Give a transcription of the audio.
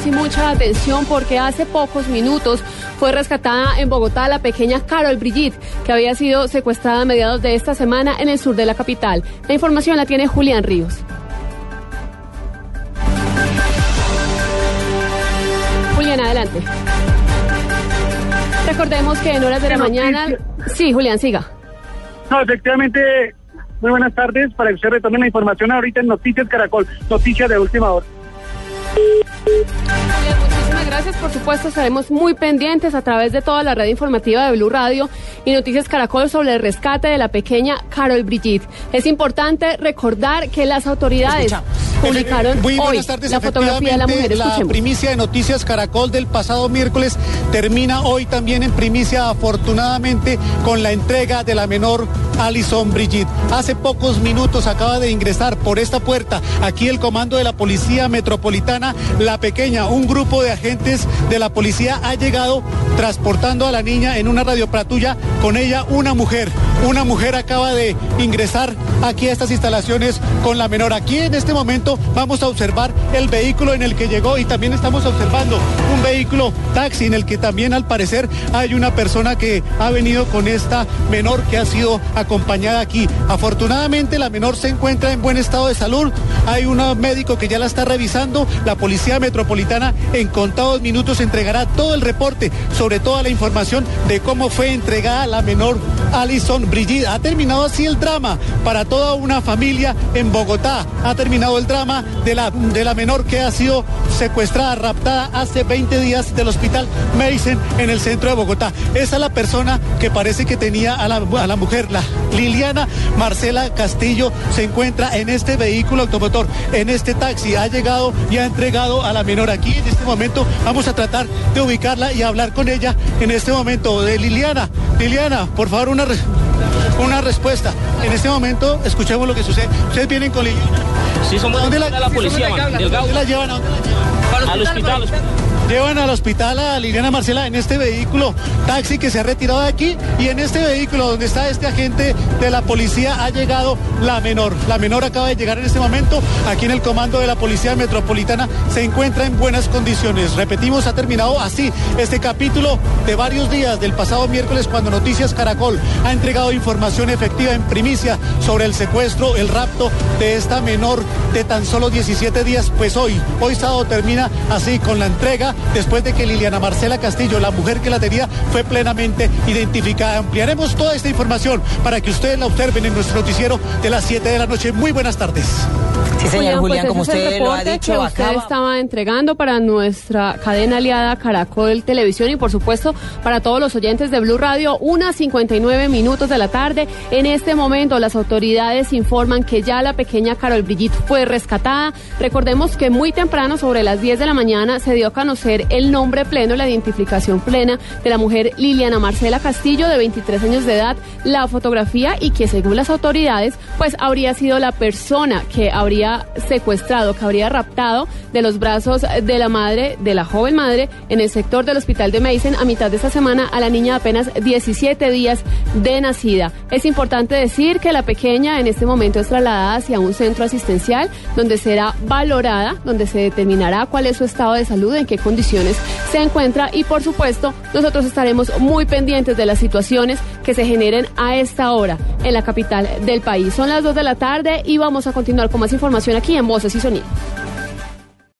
56 minutos y mucha atención porque hace pocos minutos fue rescatada en Bogotá la pequeña Carol Brigitte, que había sido secuestrada a mediados de esta semana en el sur de la capital. La información la tiene Julián Ríos. Julián, adelante. Recordemos que en horas de la mañana... Sí, Julián, siga. No, efectivamente, muy buenas tardes. Para que usted retome la información ahorita en Noticias Caracol, noticias de última hora. Muchísimas gracias. Por supuesto, estaremos muy pendientes a través de toda la red informativa de Blue Radio y Noticias Caracol sobre el rescate de la pequeña Carol Brigitte. Es importante recordar que las autoridades publicaron Muy hoy buenas tardes. la fotografía de la mujer. La Escuchemos. primicia de Noticias Caracol del pasado miércoles termina hoy también en primicia, afortunadamente, con la entrega de la menor Alison Brigitte. Hace pocos minutos acaba de ingresar por esta puerta aquí el comando de la Policía Metropolitana. La pequeña, un grupo de agentes de la policía ha llegado transportando a la niña en una radioplatilla con ella una mujer. Una mujer acaba de ingresar aquí a estas instalaciones con la menor. Aquí en este momento vamos a observar el vehículo en el que llegó y también estamos observando un vehículo taxi en el que también al parecer hay una persona que ha venido con esta menor que ha sido acompañada aquí. Afortunadamente la menor se encuentra en buen estado de salud. Hay un médico que ya la está revisando. La policía metropolitana en contados minutos entregará todo el reporte sobre toda la información de cómo fue entregada la menor Alison Brigitte. Ha terminado así el drama para toda una familia en Bogotá. Ha terminado el drama de la, de la menor que ha sido secuestrada, raptada hace 20 días del hospital Mason en el centro de Bogotá. Esa es la persona que parece que tenía a la, a la mujer, la Liliana Marcela Castillo, se encuentra en este vehículo automotor, en este taxi. Ha llegado y ha entregado a la menor aquí. En este momento vamos a tratar de ubicarla y hablar con ella en este momento. De Liliana, Liliana, por favor, una, una respuesta. En este momento, escuchemos lo que sucede. Ustedes vienen con Liliana. Sí, somos ¿Dónde de la policía, man, del ¿Dónde Gaucho. la llevan? ¿A dónde la llevan? Al hospital. Llevan al hospital a Liliana Marcela en este vehículo taxi que se ha retirado de aquí y en este vehículo donde está este agente de la policía ha llegado la menor. La menor acaba de llegar en este momento aquí en el comando de la policía metropolitana. Se encuentra en buenas condiciones. Repetimos, ha terminado así este capítulo de varios días del pasado miércoles cuando Noticias Caracol ha entregado información efectiva en primicia sobre el secuestro, el rapto de esta menor de tan solo 17 días. Pues hoy, hoy sábado termina así con la entrega después de que Liliana Marcela Castillo, la mujer que la tenía, fue plenamente identificada. Ampliaremos toda esta información para que ustedes la observen en nuestro noticiero de las 7 de la noche. Muy buenas tardes. Sí, señor Julián, pues como ese es el usted lo ha dicho, que usted acaba... estaba entregando para nuestra cadena aliada Caracol Televisión y por supuesto para todos los oyentes de Blue Radio, unas 59 minutos de la tarde. En este momento las autoridades informan que ya la pequeña Carol Brigitte fue rescatada. Recordemos que muy temprano, sobre las 10 de la mañana, se dio a conocer el nombre pleno, la identificación plena de la mujer Liliana Marcela Castillo, de 23 años de edad, la fotografía y que según las autoridades, pues habría sido la persona que habría secuestrado, que habría raptado de los brazos de la madre, de la joven madre, en el sector del hospital de Mason a mitad de esta semana a la niña de apenas 17 días de nacida. Es importante decir que la pequeña en este momento es trasladada hacia un centro asistencial donde será valorada, donde se determinará cuál es su estado de salud, en qué condiciones se encuentra y por supuesto nosotros estaremos muy pendientes de las situaciones que se generen a esta hora en la capital del país. Son las 2 de la tarde y vamos a continuar con más información aquí en Voces y Sonido.